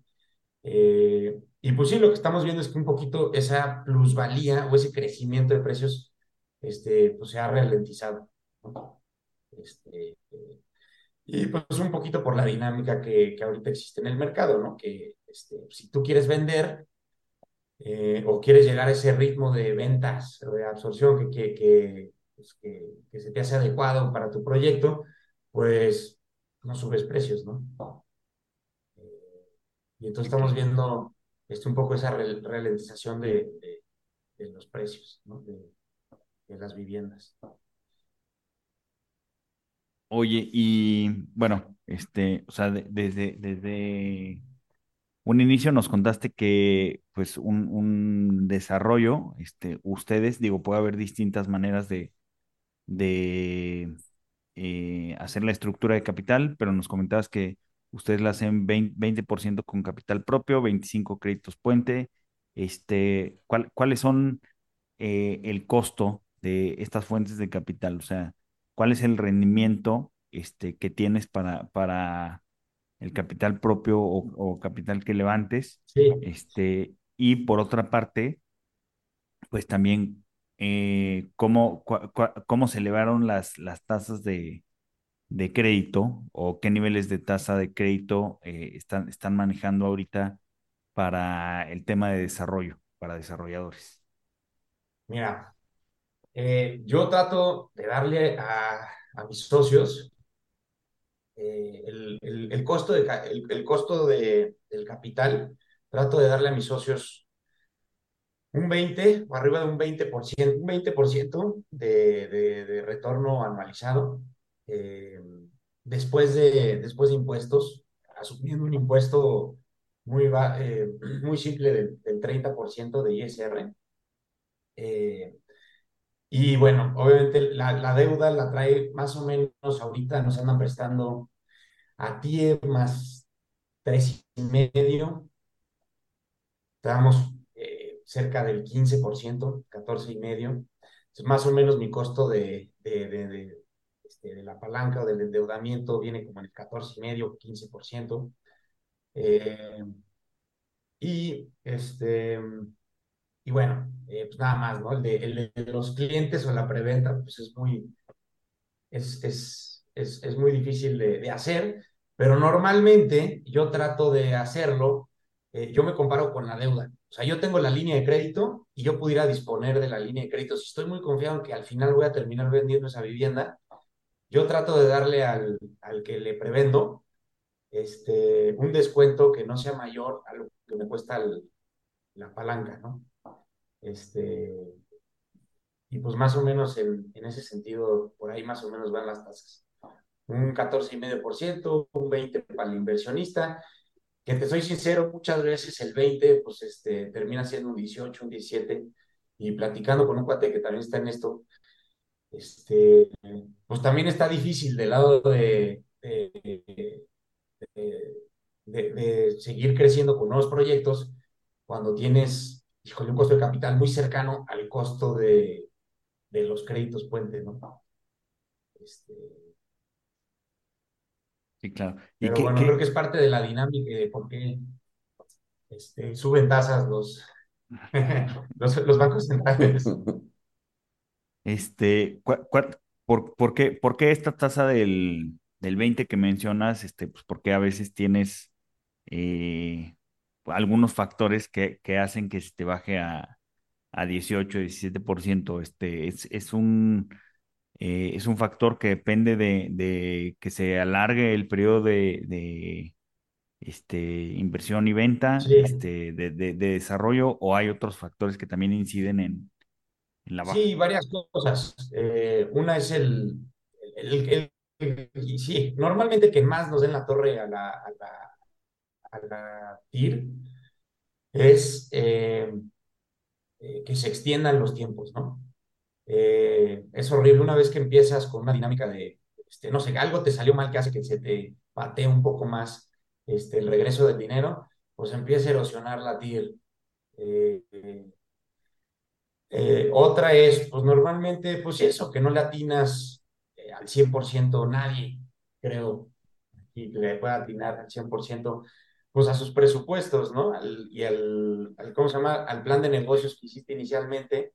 Eh, y pues sí, lo que estamos viendo es que un poquito esa plusvalía o ese crecimiento de precios este, pues se ha ralentizado. Este, y pues un poquito por la dinámica que, que, ahorita existe en el mercado, ¿no? Que este, si tú quieres vender eh, o quieres llegar a ese ritmo de ventas o de absorción que, que, pues que, que se te hace adecuado para tu proyecto, pues no subes precios, ¿no? Y entonces estamos viendo este, un poco esa ralentización de, de, de los precios ¿no? de, de, las viviendas. Oye, y bueno, este, o sea, de, desde, desde un inicio nos contaste que pues un, un, desarrollo, este, ustedes, digo, puede haber distintas maneras de, de eh, hacer la estructura de capital, pero nos comentabas que ustedes la hacen 20%, 20 con capital propio, 25 créditos puente. Este, ¿cuál, ¿Cuáles son eh, el costo de estas fuentes de capital? O sea, ¿cuál es el rendimiento este, que tienes para, para el capital propio o, o capital que levantes? Sí. Este, y por otra parte, pues también eh, cómo, cua, cua, cómo se elevaron las, las tasas de, de crédito o qué niveles de tasa de crédito eh, están, están manejando ahorita para el tema de desarrollo, para desarrolladores. Mira, Eh, yo trato de darle a, a mis socios eh, el, el- costo de, el, costo de, del capital, trato de darle a mis socios un 20 o arriba de un 20%, un 20% de, de, de retorno anualizado eh, después de, después de impuestos, asumiendo un impuesto muy, eh, muy simple del, del 30% de ISR. Eh, y bueno, obviamente la, la deuda la trae más o menos ahorita, nos andan prestando a TIE más tres y medio, estamos eh, cerca del 15%, 14 y medio. Más o menos mi costo de, de, de, de, este, de la palanca o del endeudamiento viene como en el 14 y medio, 15%. Eh, y este, y bueno, eh, pues nada más, ¿no? El de, los clientes o la preventa, pues es muy, es, es, es, es muy difícil de, de hacer, pero normalmente yo trato de hacerlo, eh, yo me comparo con la deuda. O sea, yo tengo la línea de crédito y yo pudiera disponer de la línea de crédito. Si estoy muy confiado en que al final voy a terminar vendiendo esa vivienda, yo trato de darle al, al que le prevendo este, un descuento que no sea mayor a lo que me cuesta la palanca, ¿no? Este, y pues más o menos en, en ese sentido, por ahí más o menos van las tasas un 14,5%, un 20% para el inversionista, que te soy sincero, muchas veces el 20 pues este, termina siendo un 18, un 17, y platicando con un cuate que también está en esto, este, pues también está difícil del lado de, de, de, de seguir creciendo con nuevos proyectos cuando tienes, híjole, un costo de capital muy cercano al costo de, de los créditos puente, ¿no? Este, Sí, claro. ¿Y pero qué, bueno, creo que es parte de la dinámica de por qué este, suben tasas los, los, los bancos centrales. este, por, por qué, por qué esta tasa del, del 20 que mencionas? Este, pues porque a veces tienes eh, algunos factores que, que hacen que se te baje a, a 18, 17%. Este, es, es un, eh, es un factor que depende de, de que se alargue el periodo de, de este, inversión y venta, Sí, este, de, de- de desarrollo, o hay otros factores que también inciden en, en la sí, varias cosas. Eh, una es el, el, el- el- sí, normalmente que más nos den la torre a la, a la, a la TIR es eh, eh, que se extiendan los tiempos, ¿no? Eh, es horrible una vez que empiezas con una dinámica de, este, no sé, algo te salió mal que hace que se te patee un poco más este, el regreso del dinero, pues empieza a erosionar la TIR. Eh, eh, otra es, pues normalmente, pues eso, que no le atinas eh, al 100% nadie, creo, y le pueda atinar al 100%, pues a sus presupuestos, ¿no? Y al, ¿cómo se llama? Al plan de negocios que hiciste inicialmente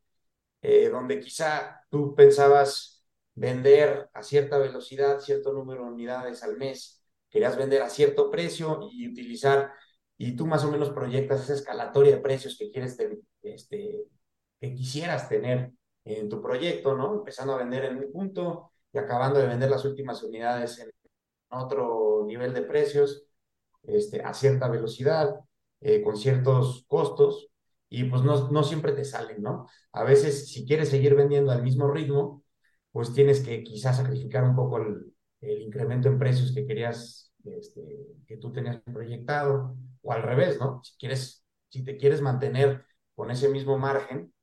eh, donde quizá tú pensabas vender a cierta velocidad, cierto número de unidades al mes, querías vender a cierto precio y utilizar, y tú más o menos proyectas esa escalatoria de precios que quieres este, que quisieras tener en tu proyecto, ¿no? Empezando a vender en un punto y acabando de vender las últimas unidades en otro nivel de precios este, a cierta velocidad, eh, con ciertos costos, y pues no, no siempre te salen, ¿no? A veces, si quieres seguir vendiendo al mismo ritmo, pues tienes que quizás sacrificar un poco el, el incremento en precios que querías, este, que tú tenías proyectado, o al revés, ¿no? Si quieres, si te quieres mantener con ese mismo margen,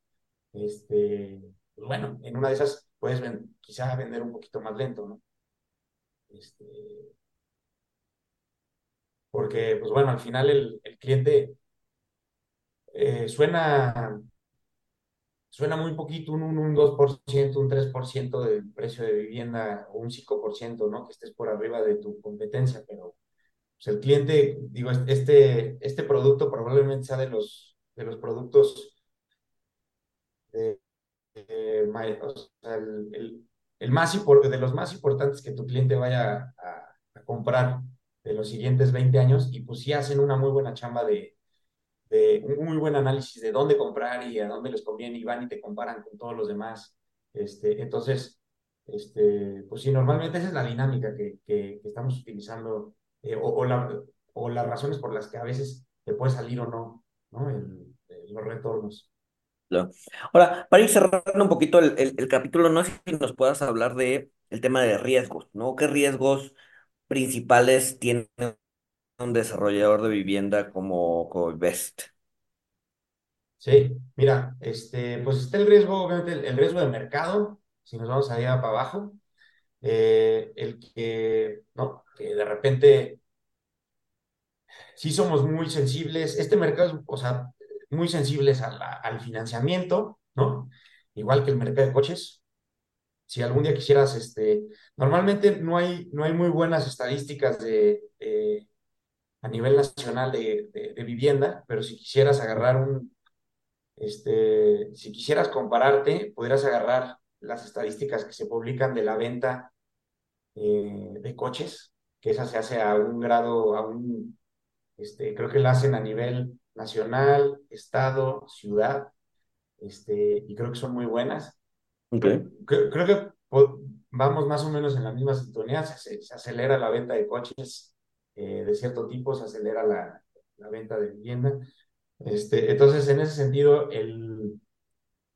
este, pues bueno, en una de esas puedes ven, quizá vender un poquito más lento, ¿no? Este, porque, pues bueno, al final el, el cliente eh, suena, suena muy poquito, un, un, un 2%, un 3% del precio de vivienda o un 5%, ¿no? Que estés por arriba de tu competencia, pero pues, el cliente, digo, este, este producto probablemente sea de los, de los productos de, de, o sea, el, el, el, más de los más importantes que tu cliente vaya a, a comprar de los siguientes 20 años y pues sí hacen una muy buena chamba de, de un muy buen análisis de dónde comprar y a dónde les conviene y van y te comparan con todos los demás Este, entonces, este, pues sí, normalmente esa es la dinámica que, que, que estamos utilizando eh, o, o, la, o, las razones por las que a veces te puede salir o no, ¿no? El, los retornos. Ahora, para ir cerrando un poquito el, el, el, capítulo, no sé si nos puedas hablar de el tema de riesgos, ¿no? ¿Qué riesgos principales tiene un desarrollador de vivienda como Coinvest? Sí, mira, este, pues está el riesgo, obviamente, el, riesgo de mercado, si nos vamos allá para abajo, eh, el que, ¿no? que de repente sí somos muy sensibles, este mercado o sea, muy sensibles al financiamiento, ¿no? Igual que el mercado de coches. Si algún día quisieras, este, normalmente no hay, no hay muy buenas estadísticas de, a nivel nacional de, vivienda, pero si quisieras agarrar un, este, si quisieras compararte, podrías agarrar las estadísticas que se publican de la venta eh, de coches, que esa se hace a un grado, a un, este, creo que la hacen a nivel nacional, estado, ciudad, este, y creo que son muy buenas. Okay. Creo, creo que vamos más o menos en la misma sintonía, se, se acelera la venta de coches eh, de cierto tipo, se acelera la, la venta de vivienda. Este, entonces, en ese sentido, el,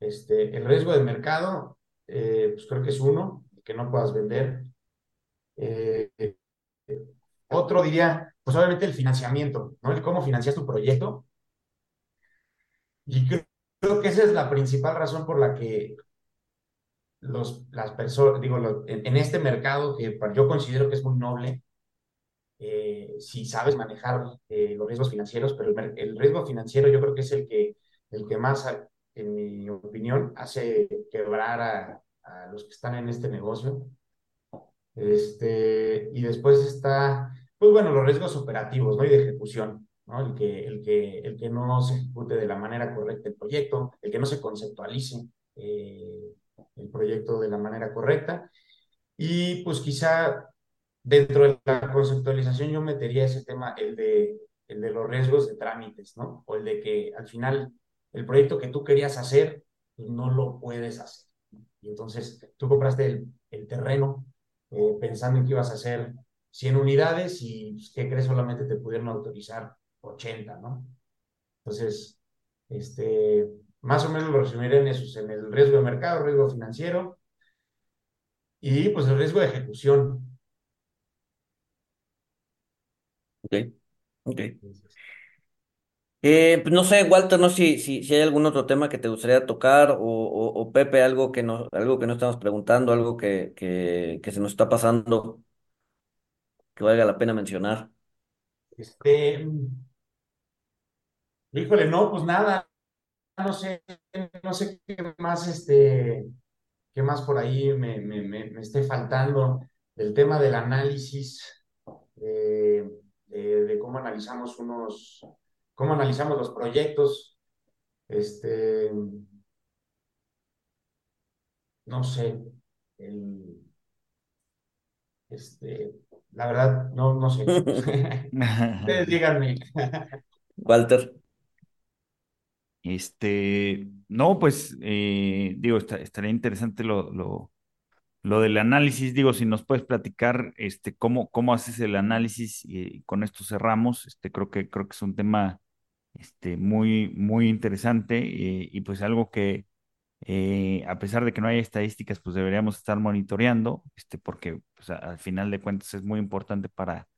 este, el riesgo de mercado, eh, pues creo que es uno, que no puedas vender. Eh, otro diría, pues obviamente el financiamiento, ¿no? El cómo financias tu proyecto. Y creo, que esa es la principal razón por la que los, las personas, digo, en, este mercado que yo considero que es muy noble, eh, si sabes manejar eh, los riesgos financieros, pero el, el, riesgo financiero yo creo que es el que, el que más, en mi opinión, hace quebrar a, a los que están en este negocio. Este, y después está, pues bueno, los riesgos operativos, ¿no? Y de ejecución, ¿no? El que, el que, el que no se ejecute de la manera correcta el proyecto, el que no se conceptualice eh, el proyecto de la manera correcta. Y pues quizá dentro de la conceptualización yo metería ese tema, el de, el de los riesgos de trámites, ¿no? O el de que al final el proyecto que tú querías hacer, pues no lo puedes hacer. Y entonces tú compraste el, el terreno eh, pensando en que ibas a hacer 100 unidades y pues, ¿qué crees? Solamente te pudieron autorizar 80, ¿no? Entonces, este, más o menos lo resumiré en esos, en el riesgo de mercado, riesgo financiero y pues el riesgo de ejecución. Ok, ok. Eh, pues no sé, Walter, no sé si, si, si, hay algún otro tema que te gustaría tocar o, o, o, Pepe, algo que no, algo que no estamos preguntando, algo que, que, que se nos está pasando, que valga la pena mencionar. Este, híjole, no, pues nada, no sé, no sé qué más, este, qué más por ahí me, me, me, me esté faltando. El tema del análisis, eh, de, de cómo analizamos unos cómo analizamos los proyectos, este, no sé, el, este, la verdad, no, no sé. Ustedes díganme. Walter. Este, no, pues, eh, digo, estaría interesante lo, del análisis. Digo, si nos puedes platicar, este, cómo, cómo haces el análisis y con esto cerramos. Este, creo que, creo que es un tema este, muy, muy interesante eh, y pues algo que eh, a pesar de que no hay estadísticas, pues deberíamos estar monitoreando, este, porque pues, al final de cuentas es muy importante para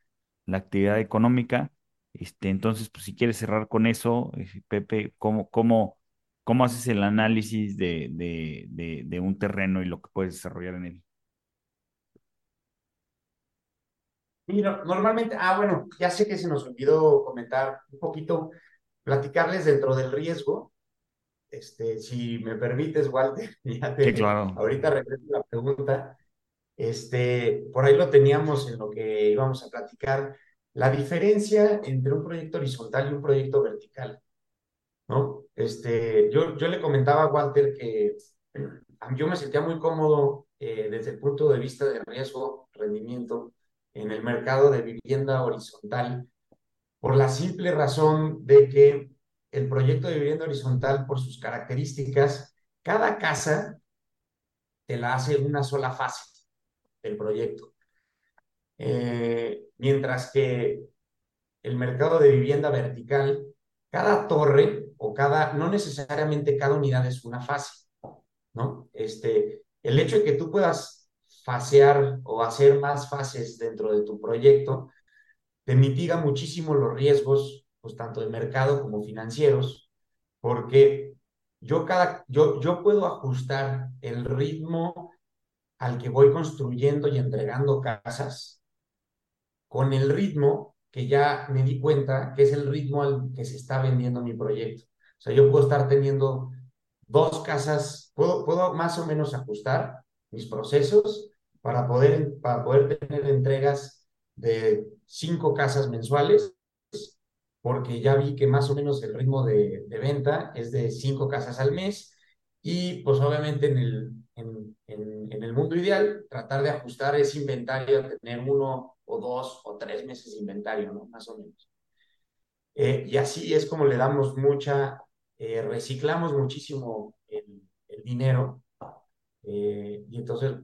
la actividad económica. Este, entonces, pues si quieres cerrar con eso, eh, Pepe, ¿cómo, cómo, cómo haces el análisis de, de, de, de un terreno y lo que puedes desarrollar en él? Mira, normalmente, ah, bueno, ya sé que se nos olvidó comentar un poquito platicarles dentro del riesgo. Este, si me permites, Walter, ya te, sí, claro. ahorita regreso la pregunta. Este, por ahí lo teníamos en lo que íbamos a platicar, la diferencia entre un proyecto horizontal y un proyecto vertical, ¿no? Este, yo, yo le comentaba a Walter que yo me sentía muy cómodo eh, desde el punto de vista de riesgo, rendimiento, en el mercado de vivienda horizontal, por la simple razón de que el proyecto de vivienda horizontal, por sus características, cada casa te la hace una sola fase del proyecto. Eh, mientras que el mercado de vivienda vertical, cada torre o cada, no necesariamente cada unidad es una fase, ¿no? Este, el hecho de que tú puedas fasear o hacer más fases dentro de tu proyecto, te mitiga muchísimo los riesgos, pues tanto de mercado como financieros, porque yo, cada, yo, yo puedo ajustar el ritmo al que voy construyendo y entregando casas con el ritmo que ya me di cuenta que es el ritmo al que se está vendiendo mi proyecto. O sea, yo puedo estar teniendo dos casas, puedo, puedo más o menos ajustar mis procesos para poder, para poder tener entregas de cinco casas mensuales, porque ya vi que más o menos el ritmo de, de venta es de cinco casas al mes y pues obviamente en el, en, en, el mundo ideal tratar de ajustar ese inventario tener uno o dos o tres meses de inventario, ¿no? Más o menos. Eh, y así es como le damos mucha, eh, reciclamos muchísimo el, dinero eh, y entonces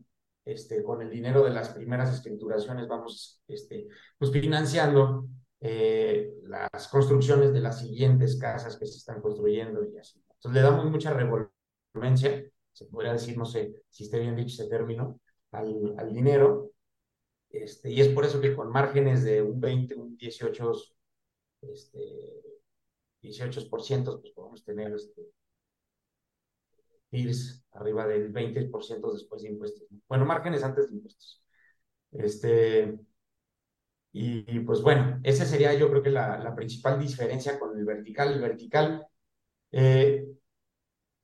este, con el dinero de las primeras escrituraciones vamos este, pues financiando eh, las construcciones de las siguientes casas que se están construyendo y así. Entonces le damos mucha revolvencia, se podría decir, no sé si esté bien dicho ese término, al, al dinero. Este, y es por eso que con márgenes de un 20, un 18, este, 18%, pues podemos tener este, TIRS arriba del 20% después de impuestos. Bueno, márgenes antes de impuestos. Este, y, y, pues bueno, esa sería yo creo que la, la, principal diferencia con el vertical. El vertical, eh,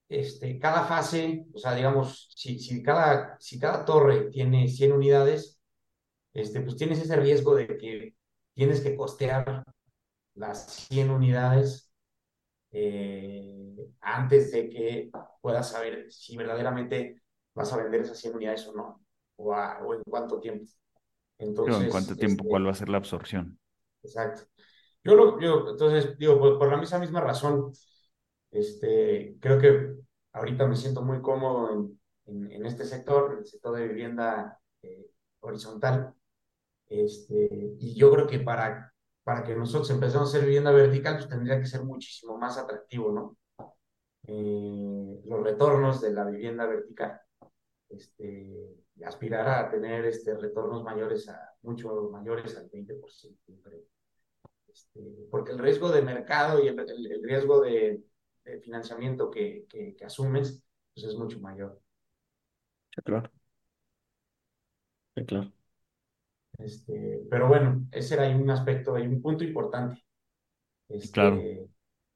este, cada fase, o sea, digamos, si, si, cada, si cada torre tiene 100 unidades, este, pues tienes ese riesgo de que tienes que costear las 100 unidades eh, antes de que puedas saber si verdaderamente vas a vender esas 100 unidades o no, o, a, o en cuánto tiempo. Entonces, Pero en cuánto tiempo, este, ¿cuál va a ser la absorción? Exacto. Yo, lo, yo entonces, digo, por, por la misma, misma razón, este, creo que ahorita me siento muy cómodo en, en, en este sector, en el sector de vivienda eh, horizontal. Este, y yo creo que para para que nosotros empecemos a hacer vivienda vertical, pues tendría que ser muchísimo más atractivo, ¿no? Eh, los retornos de la vivienda vertical. Este, aspirar a tener este, retornos mayores a, mucho mayores al 20%, creo. Este, porque el riesgo de mercado y el, riesgo de, financiamiento que, asumes, pues es mucho mayor. Claro. Claro. Este, pero bueno, ese era un aspecto, hay un punto importante. Este, claro.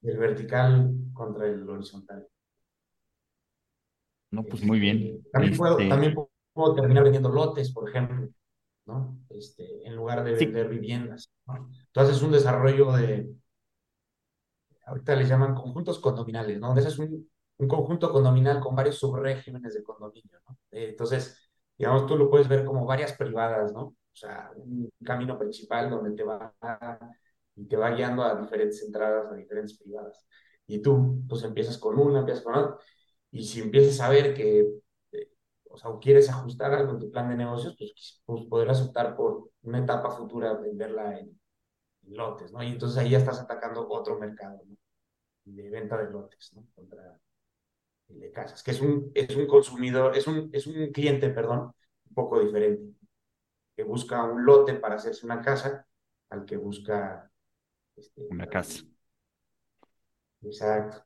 El vertical contra el horizontal. No, pues muy bien. Este, también, este... puedo, también puedo terminar vendiendo lotes, por ejemplo, ¿no? Este, en lugar de vender viviendas. ¿no? Tú haces un desarrollo de, ahorita les llaman conjuntos condominales, ¿no? Ese es un, un conjunto condominal con varios subregímenes de condominio, ¿no? Entonces, digamos, tú lo puedes ver como varias privadas, ¿no? O sea, un camino principal donde te va y te va guiando a diferentes entradas, a diferentes privadas. Y tú, pues empiezas con una, empiezas con otra. Y si empiezas a ver que, eh, o sea, quieres ajustar algo en tu plan de negocios, pues, pues podrás optar por una etapa futura, venderla en, en, lotes, ¿no? Y entonces ahí ya estás atacando otro mercado, ¿no? De venta de lotes, ¿no? Contra el de casas, que es un, es un consumidor, es un, es un cliente, perdón, un poco diferente que busca un lote para hacerse una casa al que busca este, una casa. Exacto.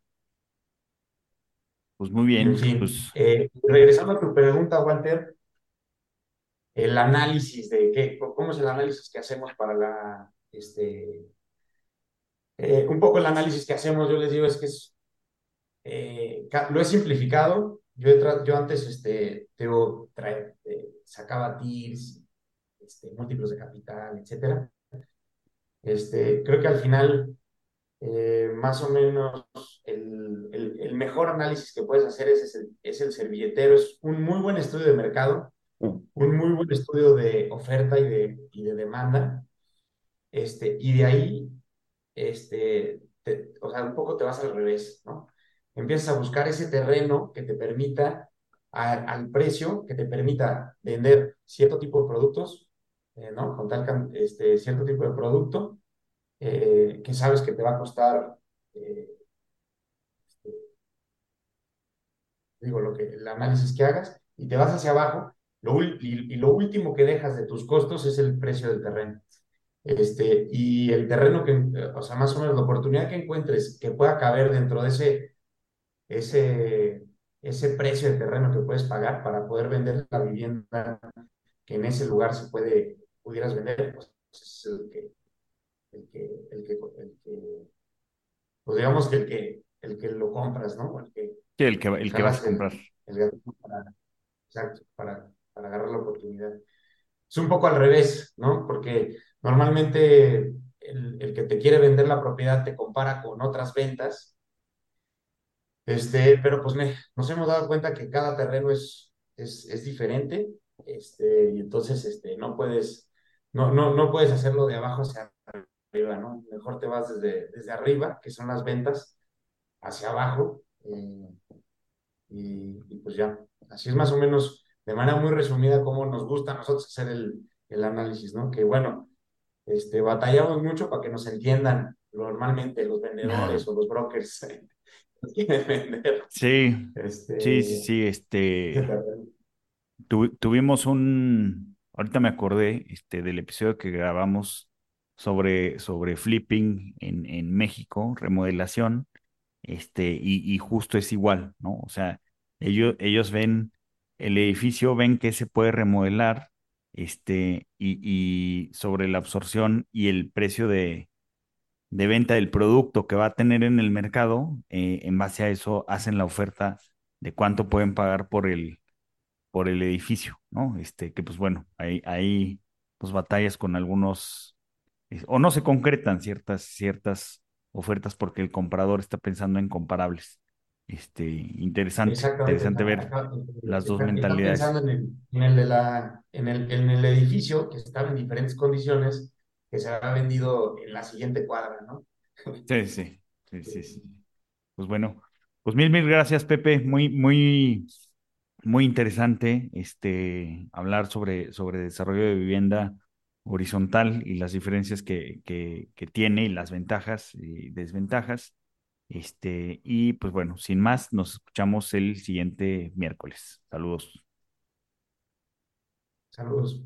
Pues muy bien. En fin, pues... eh, regresando a tu pregunta, Walter, el análisis de qué, cómo es el análisis que hacemos para la, este, eh, un poco el análisis que hacemos, yo les digo, es que es, eh, lo he simplificado. Yo, yo antes, este, eh, sacaba TIRS, este, múltiplos de capital, etcétera. Este, creo que al final, eh, más o menos, el, el, el, mejor análisis que puedes hacer es, es, el, es el servilletero, es un muy buen estudio de mercado, un muy buen estudio de oferta y de, y de demanda, este, y de ahí, este, te, o sea, un poco te vas al revés, ¿no? Empiezas a buscar ese terreno que te permita a- al precio que te permita vender cierto tipo de productos, eh. Con tal este, cierto tipo de producto eh, que sabes que te va a costar, eh, digo, lo que, el análisis que hagas, y te vas hacia abajo, lo, y, y lo último que dejas de tus costos es el precio del terreno. Este, y el terreno que, o sea, más o menos la oportunidad que encuentres que pueda caber dentro de ese, ese, ese precio de terreno que puedes pagar para poder vender la vivienda que en ese lugar se puede, pudieras vender, pues es el que, el que, el que, el que, pues digamos que el que, el que lo compras, ¿no? El que, Sí, el que, el que el vas a el, comprar. el gatillo para, exacto, para, para agarrar la oportunidad. Es un poco al revés, ¿no? Porque normalmente el, el que te quiere vender la propiedad te compara con otras ventas, este, pero pues me, nos hemos dado cuenta que cada terreno es, es, es diferente, este, y entonces este, no puedes, no, no, no puedes hacerlo de abajo hacia arriba, ¿no? Mejor te vas desde, desde arriba, que son las ventas, hacia abajo, eh, y, y pues ya, así es más o menos, de manera muy resumida, cómo nos gusta a nosotros hacer el, el análisis, ¿no? Que bueno, este, batallamos mucho para que nos entiendan normalmente los vendedores o los brokers. Que quieren vender. Sí, sí, sí, este, sí, este, tu- tuvimos un, ahorita me acordé, este, del episodio que grabamos sobre, sobre flipping en, en México, remodelación, este, y, y justo es igual, ¿no? O sea, ellos, ellos ven el edificio, ven que se puede remodelar, este, y, y sobre la absorción y el precio de, de venta del producto que va a tener en el mercado, eh, en base a eso hacen la oferta de cuánto pueden pagar por el, por el edificio, ¿no? Este, que pues bueno, hay, hay pues batallas con algunos, o no se concretan ciertas, ciertas ofertas porque el comprador está pensando en comparables. Este, interesante, interesante ver las dos está- está mentalidades. pensando en el, en el de la, en el, en el edificio que estaba en diferentes condiciones, que se había vendido en la siguiente cuadra, ¿no? Sí, sí, sí, sí, sí. Pues bueno, pues mil, mil gracias, Pepe. Muy, muy, muy interesante este, hablar sobre, sobre desarrollo de vivienda horizontal y las diferencias que, que, tiene y las ventajas y desventajas. Este, y pues bueno, sin más, nos escuchamos el siguiente miércoles. Saludos. Saludos.